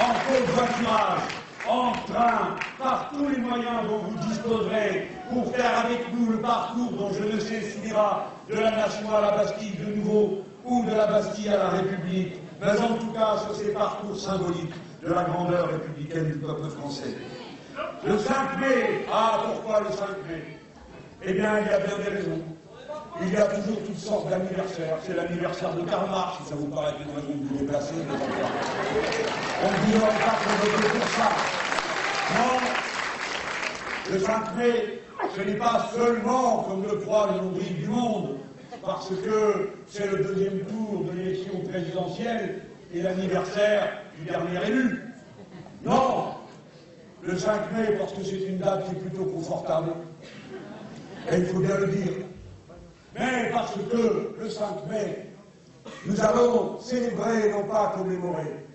en covoiturage, en train, par tous les moyens dont vous disposerez pour faire avec nous le parcours dont je ne sais s'il ira de la nation à la Bastille de nouveau ou de la Bastille à la République, mais en tout cas sur ces parcours symboliques de la grandeur républicaine du peuple français. Le 5 mai, ah pourquoi le 5 mai? Eh bien, il y a bien des raisons. Il y a toujours toutes sortes d'anniversaires. C'est l'anniversaire de Karl Marx, si ça vous paraît une raison de vous déplacer. mais On ne dirait pas qu'on vote pour ça. Non, le 5 mai, ce n'est pas seulement, comme le croit le nombril du monde, parce que c'est le deuxième tour de l'élection présidentielle et l'anniversaire du dernier élu. Non, le 5 mai, parce que c'est une date qui est plutôt confortable. Et il faut bien le dire. Mais parce que le 5 mai, nous allons célébrer non pas commémorer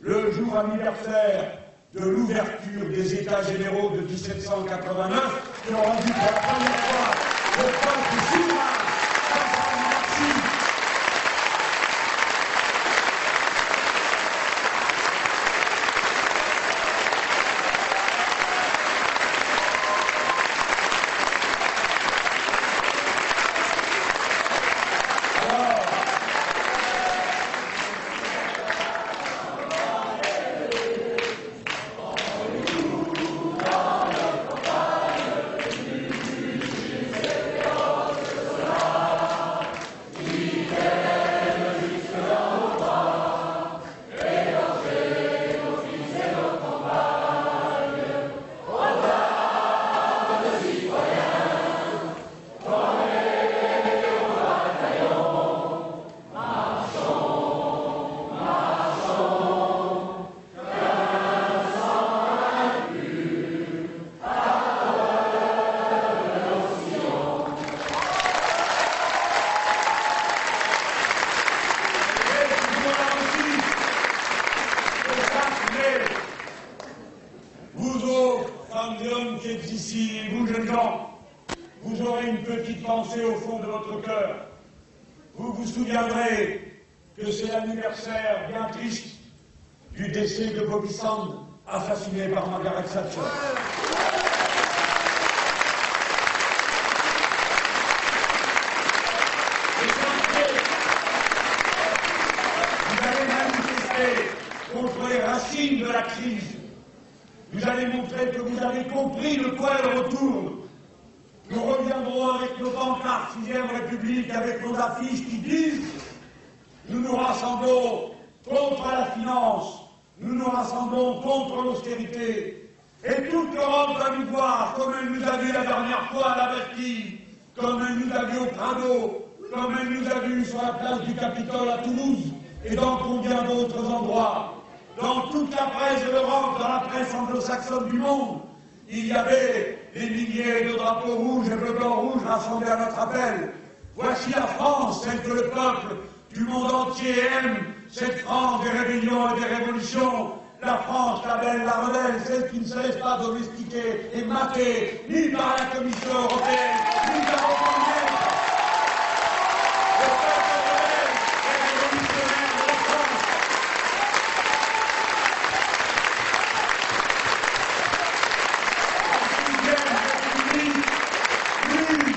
le jour anniversaire de l'ouverture des États généraux de 1789 qui ont rendu pour la première fois le peuple souverain qui êtes ici, et vous jeunes gens, vous aurez une petite pensée au fond de votre cœur. Vous vous souviendrez que c'est l'anniversaire bien triste du décès de Bobby Sand, assassiné par Margaret Thatcher. Vous allez manifester contre les racines de la crise. Vous allez montrer que vous avez compris le quoi elle retourne. Nous reviendrons avec nos pancartes 6ème République, avec nos affiches qui disent Nous nous rassemblons contre la finance, nous nous rassemblons contre l'austérité. Et toute l'Europe va nous voir comme elle nous a vu la dernière fois à la Bastille, comme elle nous a vu au Prado, comme elle nous a vu sur la place du Capitole à Toulouse et dans combien d'autres endroits. Dans toute la presse de l'Europe, dans la presse anglo-saxonne du monde, il y avait des milliers de drapeaux rouges et bleu blanc rouge rassemblés à notre appel. Voici la France, celle que le peuple du monde entier aime, cette France des rébellions et des révolutions, la France, la belle, la rebelle, celle qui ne se laisse pas domestiquer et mater ni par la Commission européenne, ni par aucun maître. Le peuple rebelle et révolutionnaire de la France. Sixième République, oui,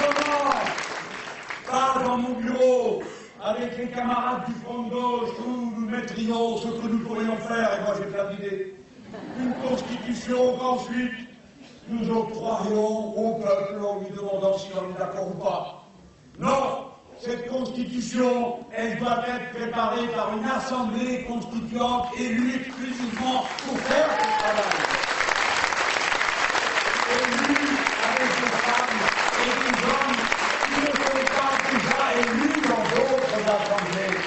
comment pas dans mon bureau, avec les camarades du front de gauche, mettrions ce que nous pourrions faire, et moi j'ai plein d'idées. Une constitution qu'ensuite nous octroierions au peuple en lui demandant si on est d'accord ou pas. Non, cette constitution, elle doit être préparée par une assemblée constituante élue exclusivement pour faire ce travail. Élue avec des femmes et des hommes qui ne sont pas déjà élus dans d'autres assemblées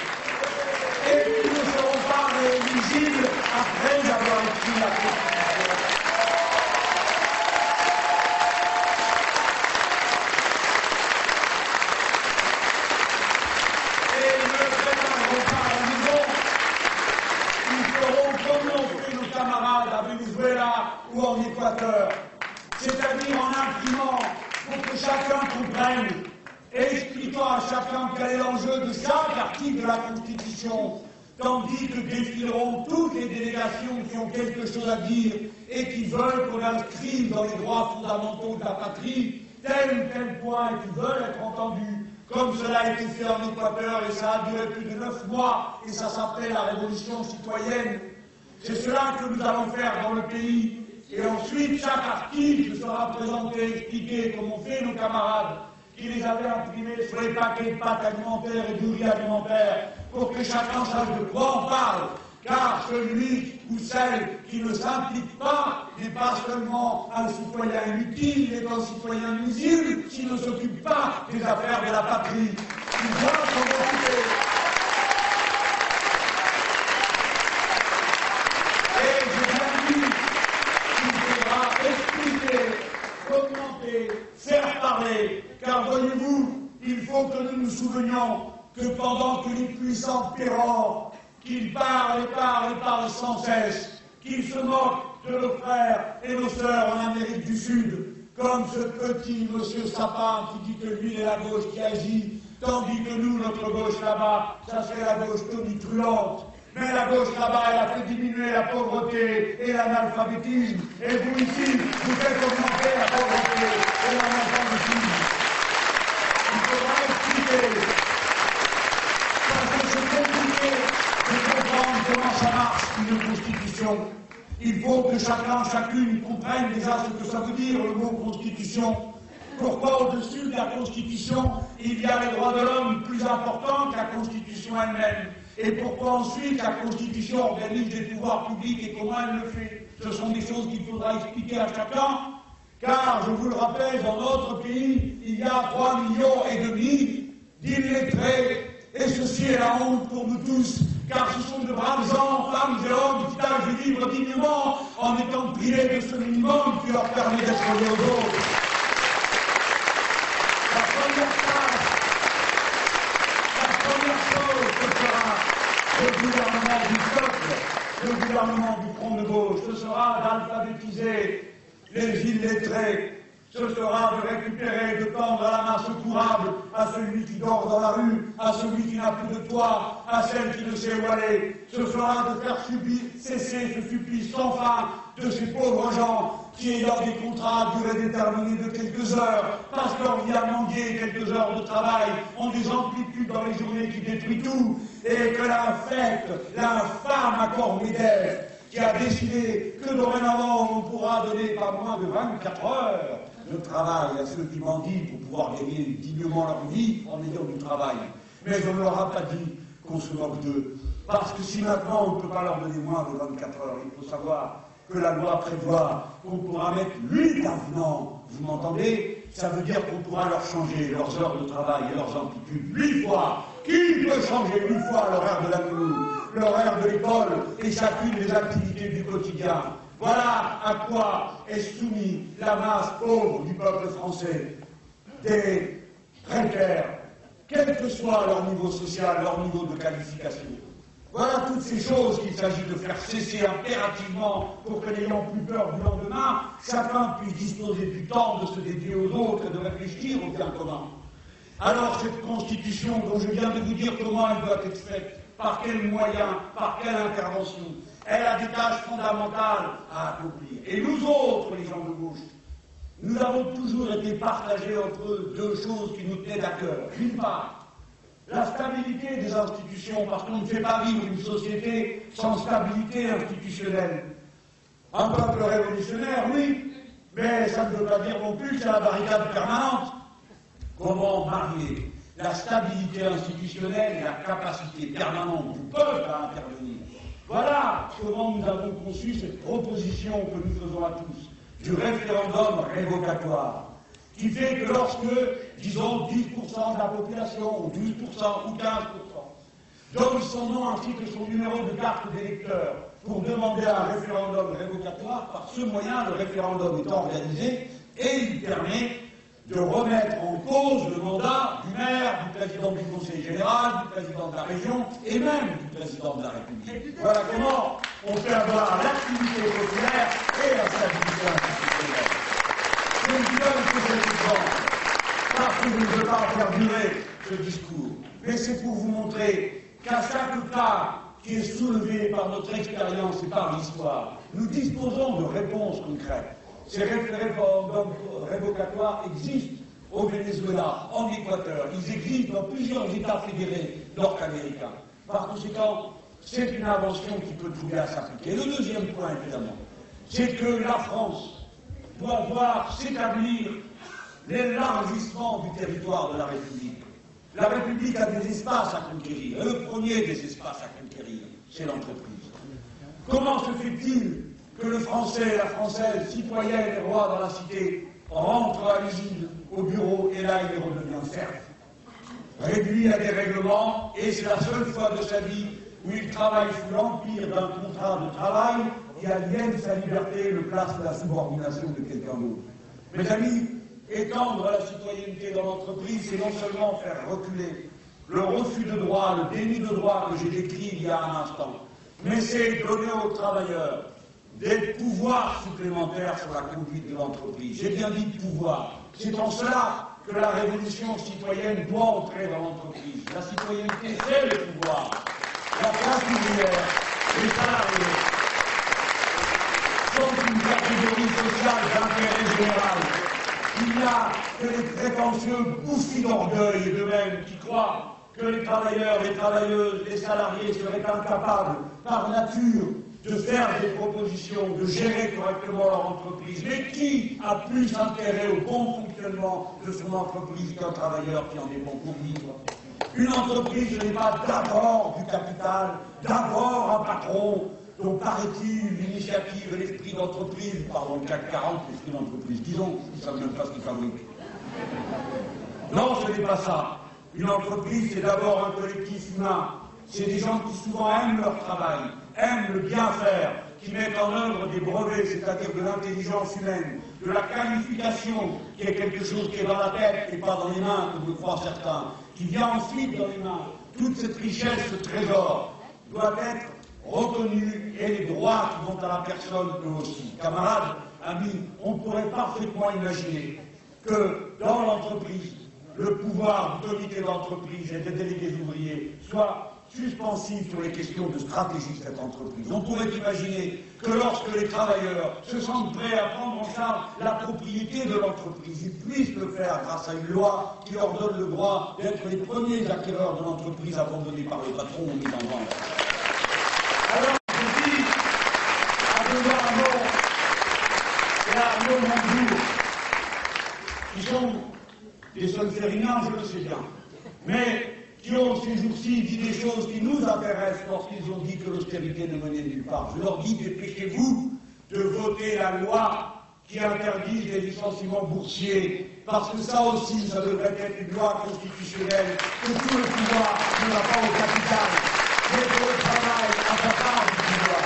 et qui ne seront pas rééligibles après avoir écrit la Constitution. Et ne prépareront pas à la maison. Ils feront comme l'ont fait nos camarades à Venezuela ou en Équateur, c'est-à-dire en imprimant pour que chacun comprenne et expliquant à chacun quel est l'enjeu de chaque article de la Constitution, tandis que défileront toutes les délégations qui ont quelque chose à dire et qui veulent qu'on inscrive dans les droits fondamentaux de la patrie tel ou tel point et qui veulent être entendus, comme cela a été et ça a duré plus de neuf mois et ça s'appelle la révolution citoyenne. C'est cela que nous allons faire dans le pays. Et ensuite, chaque article sera présenté, expliqué, comme ont fait nos camarades qui les avaient imprimés sur les paquets de pâtes alimentaires et de riz alimentaire, pour que chacun sache de quoi on parle. Car celui ou celle qui ne s'implique pas n'est pas seulement un citoyen inutile, il est un citoyen nuisible s'il ne s'occupe pas des affaires de la patrie. Il doit s'en occuper. Et bien dit qu'il faudra expliquer, commenter, faire parler, car voyez-vous, il faut que nous nous souvenions que pendant que les puissants pérorent, qu'ils parlent et parlent et parlent sans cesse, qu'ils se moquent de nos frères et nos sœurs en Amérique du Sud, comme ce petit monsieur Sapin qui dit que lui est la gauche qui agit, tandis que nous, notre gauche là-bas, ça serait la gauche tonitruante. Mais la gauche là-bas, elle a fait diminuer la pauvreté et l'analphabétisme. Et vous ici, vous faites augmenter la pauvreté et l'analphabétisme. Il faudra expliquer. Comment ça marche une constitution? Il faut que chacun, chacune comprenne déjà ce que ça veut dire le mot constitution. Pourquoi au-dessus de la Constitution, il y a les droits de l'homme plus importants que la Constitution elle-même Et pourquoi ensuite la Constitution organise des pouvoirs publics et comment elle le fait? Ce sont des choses qu'il faudra expliquer à chacun, car, je vous le rappelle, dans notre pays, il y a 3 millions et demi d'illettrés, et ceci est la honte pour nous tous, car ce sont de braves gens, femmes et hommes qui tâchent de vivre dignement en étant privés de ce minimum qui leur permet d'être liés aux. La première la première chose que fera le gouvernement du peuple, le gouvernement du front de gauche, ce sera d'alphabétiser les illettrés ce sera de récupérer, de tendre la main secourable à celui qui dort dans la rue, à celui qui n'a plus de toit, à celle qui ne sait où aller. Ce sera de faire subir, cesser ce supplice sans fin de ces pauvres gens qui, ayant des contrats à durée déterminée de quelques heures, parce qu'on vient manquer quelques heures de travail, ont des amplitudes dans les journées qui détruisent tout, et que la fête, l'infâme accord Medef, qui a décidé que dorénavant on pourra donner pas moins de 24 heures de travail à ceux qui mendient pour pouvoir gagner dignement leur vie en ayant du travail. Mais on ne leur a pas dit qu'on se moque d'eux. Parce que si maintenant on ne peut pas leur donner moins de 24 heures, il faut savoir que la loi prévoit qu'on pourra mettre 8 avenants. Vous m'entendez? Ça veut dire qu'on pourra leur changer leurs heures de travail et leurs amplitudes 8 fois. Qui peut changer 8 fois l'horaire de la l'horaire de l'école et chacune des activités du quotidien? Voilà à quoi est soumise la masse pauvre du peuple français, des précaires, quel que soit leur niveau social, leur niveau de qualification. Voilà toutes ces choses qu'il s'agit de faire cesser impérativement pour que n'ayant plus peur du lendemain, chacun puisse disposer du temps de se dédier aux autres et de réfléchir au bien commun. Alors cette constitution dont je viens de vous dire comment elle doit être faite, par quels moyens, par quelle intervention, elle a des tâches fondamentales à accomplir. Et nous autres, les gens de gauche, nous avons toujours été partagés entre deux choses qui nous tenaient à cœur. D'une part, la stabilité des institutions, parce qu'on ne fait pas vivre une société sans stabilité institutionnelle. Un peuple révolutionnaire, oui, mais ça ne veut pas dire non plus que c'est la barricade permanente. Comment marier la stabilité institutionnelle et la capacité permanente du peuple à intervenir? Voilà comment nous avons conçu cette proposition que nous faisons à tous du référendum révocatoire, qui fait que lorsque, disons, 10% de la population, ou 12%, ou 15%, donne son nom ainsi que son numéro de carte d'électeur pour demander un référendum révocatoire, par ce moyen, le référendum est organisé et il permet de remettre en cause le mandat du maire, du président du Conseil général, du président de la région et même du président de la République. Voilà comment on fait avoir l'activité populaire et la stabilité institutionnelle. Je ne dis pas que cet exemple parce que je ne veux pas faire durer ce discours, mais c'est pour vous montrer qu'à chaque cas qui est soulevé par notre expérience et par l'histoire, nous disposons de réponses concrètes. Ces référendums révocatoires existent au Venezuela, en Équateur, ils existent dans plusieurs États fédérés nord-américains. Par conséquent, c'est une invention qui peut trouver à s'appliquer. Le deuxième point, évidemment, c'est que la France doit voir s'établir l'élargissement du territoire de la République. La République a des espaces à conquérir. le premier des espaces à conquérir, c'est l'entreprise. Comment se fait-il que le Français, la Française, citoyenne et roi dans la cité, rentre à l'usine, au bureau, et là il redevient serf. Réduit à des règlements, et c'est la seule fois de sa vie où il travaille sous l'empire d'un contrat de travail qui aliène sa liberté et le place à la subordination de quelqu'un d'autre. Mes amis, étendre la citoyenneté dans l'entreprise, c'est non seulement faire reculer le refus de droit, le déni de droit que j'ai décrit il y a un instant, mais c'est donner aux travailleurs des pouvoirs supplémentaires sur la conduite de l'entreprise. J'ai bien dit pouvoir. C'est en cela que la révolution citoyenne doit entrer dans l'entreprise. La citoyenneté, c'est le pouvoir. La classe ouvrière, les salariés, sont une catégorie sociale d'intérêt général. Il n'y a que les prétentieux bouffis d'orgueil et de même qui croient que les travailleurs, les travailleuses, les salariés seraient incapables, par nature, de faire des propositions, de gérer correctement leur entreprise. Mais qui a plus intérêt au bon fonctionnement de son entreprise qu'un travailleur qui en est bon pour vivre Une entreprise, n'est pas d'abord du capital, d'abord un patron dont paraît-il l'initiative l'esprit d'entreprise, pardon, le CAC 40, l'esprit d'entreprise, disons, ils ne savent même pas ce qu'ils fabriquent. Non, ce n'est pas ça. Une entreprise, c'est d'abord un collectif humain. C'est des gens qui souvent aiment leur travail, aiment le bien faire, qui mettent en œuvre des brevets, c'est-à-dire de l'intelligence humaine, de la qualification, qui est quelque chose qui est dans la tête et pas dans les mains, comme le croient certains, qui vient ensuite dans les mains. Toute cette richesse, ce trésor, doit être reconnue et les droits qui vont à la personne, eux aussi. Camarades, amis, on pourrait parfaitement imaginer que dans l'entreprise, le pouvoir du comité d'entreprise et des délégués ouvriers soit suspensif sur les questions de stratégie de cette entreprise. On pourrait imaginer que lorsque les travailleurs se sentent prêts à prendre en charge la propriété de l'entreprise, ils puissent le faire grâce à une loi qui leur donne le droit d'être les premiers acquéreurs de l'entreprise abandonnée par le patron ou mis en vente. Alors, je dis à Benoît et à Arnaud Montebourg, qui sont des solfériniens, je le sais bien, mais qui ont ces jours-ci dit des choses qui nous intéressent lorsqu'ils ont dit que l'austérité ne menait nulle part. Je leur dis, dépêchez-vous de voter la loi qui interdit les licenciements boursiers, parce que ça aussi, ça devrait être une loi constitutionnelle, que tout le pouvoir ne va pas au capital, mais que le travail à sa part du pouvoir.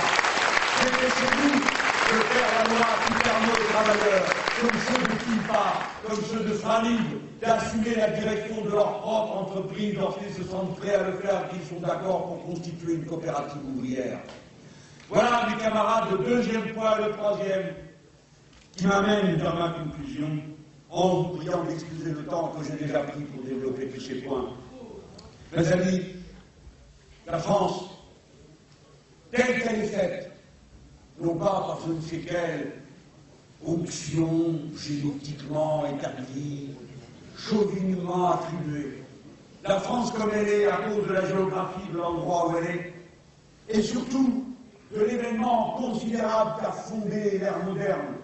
Dépêchez-vous de faire la loi qui permet aux travailleurs, comme ceux de Filpa, comme ceux de Fralib, d'assumer la direction de leur propre entreprise lorsqu'ils se sentent prêts à le faire, qu'ils sont d'accord pour constituer une coopérative ouvrière. Voilà, mes camarades, le deuxième point le troisième qui m'amène vers ma conclusion, en vous priant d'excuser le temps que j'ai déjà pris pour développer tous ces points. Mes amis, la France, telle qu'elle est faite, non pas par je ne sais quelle onction génétiquement établie, chauvinement attribuée. La France comme elle est à cause de la géographie de l'endroit où elle est, et surtout de l'événement considérable qu'a fondé l'ère moderne,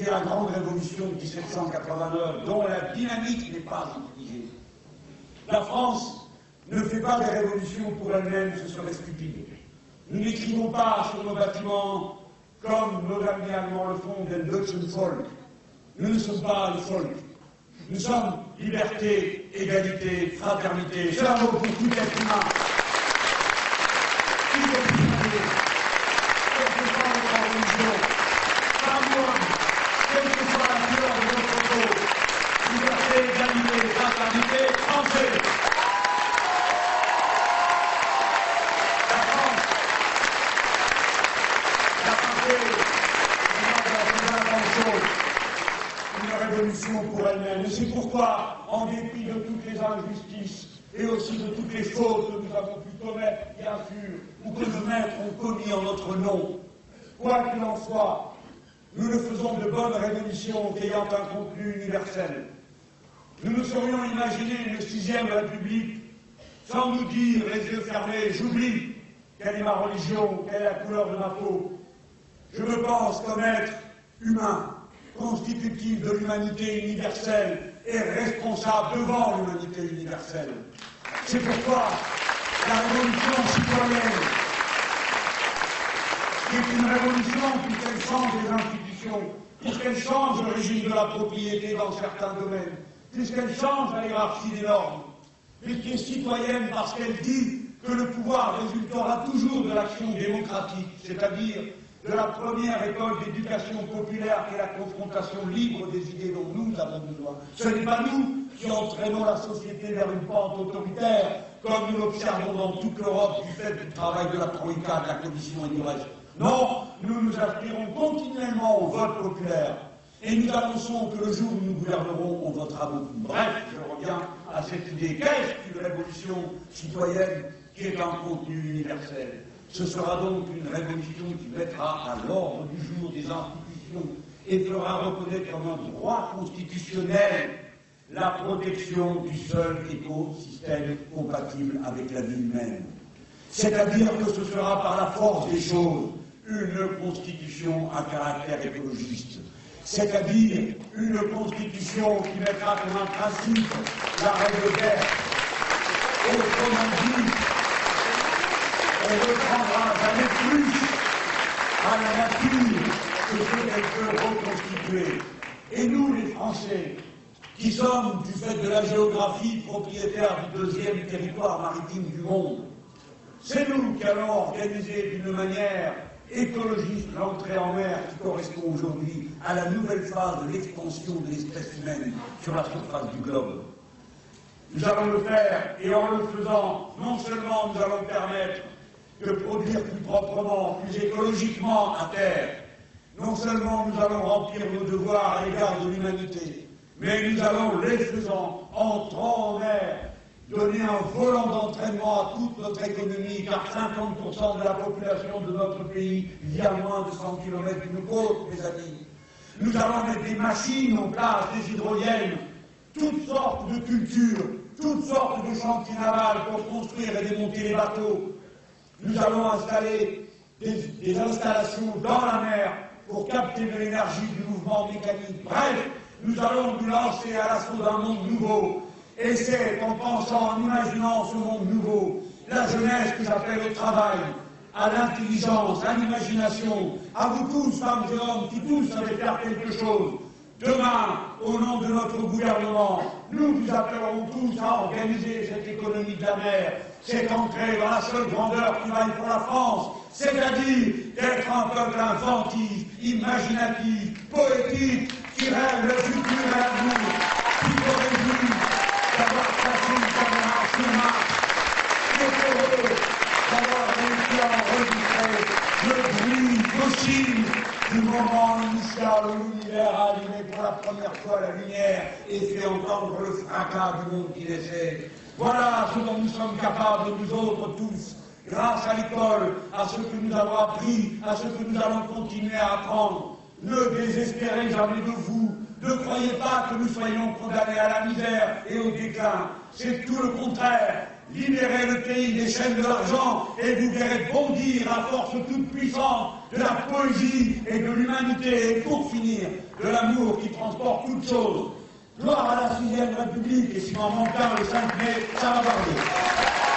est la grande révolution de 1789, dont la dynamique n'est pas utilisée. La France ne fait pas des révolutions pour elle-même, ce serait stupide. Nous n'écrivons pas sur nos bâtiments comme nos amis le font, den Deutschen Volk. Nous ne sommes pas le folk. Nous sommes liberté, égalité, fraternité. Mot pour tout être humain. Identité, quelle que soit notre religion, femme ou homme, quelle que soit la couleur de notre peau, liberté, égalité, fraternité, français. La France, la pensée, une révolution pour elle-même. Et c'est pourquoi, en dépit de toutes les injustices et aussi de toutes les fautes que nous avons pu commettre, bien sûr, ou que nos maîtres ont commis en notre nom, quoi qu'il en soit, nous ne faisons de bonnes révolutions qu'ayant un contenu universel. Nous nous serions imaginé une sixième république sans nous dire les yeux fermés, j'oublie quelle est ma religion, quelle est la couleur de ma peau. Je me pense comme être humain, constitutif de l'humanité universelle et responsable devant l'humanité universelle. C'est pourquoi la révolution citoyenne, est une révolution puisqu'elle change les institutions, puisqu'elle change le régime de la propriété dans certains domaines, puisqu'elle change la hiérarchie des normes, mais qui est citoyenne parce qu'elle dit que le pouvoir résultera toujours de l'action démocratique, c'est-à-dire de la première école d'éducation populaire qui est la confrontation libre des idées dont nous avons besoin. Ce n'est pas nous qui entraînons la société vers une pente autoritaire, comme nous l'observons dans toute l'Europe du fait du travail de la Troïka, de la Commission et du reste. Non, nous nous aspirons continuellement au vote populaire. Et nous annonçons que le jour où nous gouvernerons, on votera beaucoup. Bref, je reviens à cette idée. Qu'est-ce qu'une révolution citoyenne qui est un contenu universel? Ce sera donc une révolution qui mettra à l'ordre du jour des institutions et fera reconnaître comme un droit constitutionnel la protection du seul écosystème compatible avec la vie humaine. C'est-à-dire que ce sera par la force des choses une constitution à caractère écologiste. C'est-à-dire une constitution qui mettra comme un principe la règle verte. Autrement dit, on ne prendra jamais plus à la nature que ce qu'elle peut reconstituer. Et nous, les Français, qui sommes, du fait de la géographie, propriétaires du deuxième territoire maritime du monde, c'est nous qui allons organiser d'une manière écologiste l'entrée en mer qui correspond aujourd'hui à la nouvelle phase de l'expansion de l'espèce humaine sur la surface du globe. Nous allons le faire et en le faisant, non seulement nous allons permettre de produire plus proprement, plus écologiquement à terre, non seulement nous allons remplir nos devoirs à l'égard de l'humanité, mais nous allons, les faisant, entrant en mer, donner un volant d'entraînement à toute notre économie, car 50% de la population de notre pays vit à moins de 100 km d'une côte, mes amis. Nous allons mettre des machines en place, des hydroliennes, toutes sortes de cultures, toutes sortes de chantiers navals pour construire et démonter les bateaux. Nous allons installer des, des installations dans la mer pour capter de l'énergie du mouvement mécanique. Bref, nous allons nous lancer à l'assaut d'un monde nouveau. Et c'est en pensant, en imaginant ce monde nouveau, la jeunesse que j'appelle au travail, à l'intelligence, à l'imagination, à vous tous, femmes et hommes, qui tous savez faire quelque chose. Demain, au nom de notre gouvernement, nous vous appellerons tous à organiser cette économie de la mer, c'est ancré dans la seule grandeur qui vaille pour la France, c'est-à-dire d'être un peuple inventif, imaginatif, poétique, qui rêve le futur et l'amour, qui réjouit d'avoir tracé une caméra marche, qui est heureux d'avoir réussi à enregistrer le bruit possible du moment initial où l'univers a allumé pour la première fois la lumière et fait entendre le fracas du monde qui décède. Voilà ce dont nous sommes capables, nous autres tous, grâce à l'école, à ce que nous avons appris, à ce que nous allons continuer à apprendre. Ne désespérez jamais de vous. Ne croyez pas que nous soyons condamnés à la misère et au déclin. C'est tout le contraire. Libérez le pays des chaînes de l'argent et vous verrez bondir à force toute puissante de la poésie et de l'humanité et pour finir, de l'amour qui transporte toutes choses. Gloire à la sixième République et si m'en manque le 5 mai, ça va parler.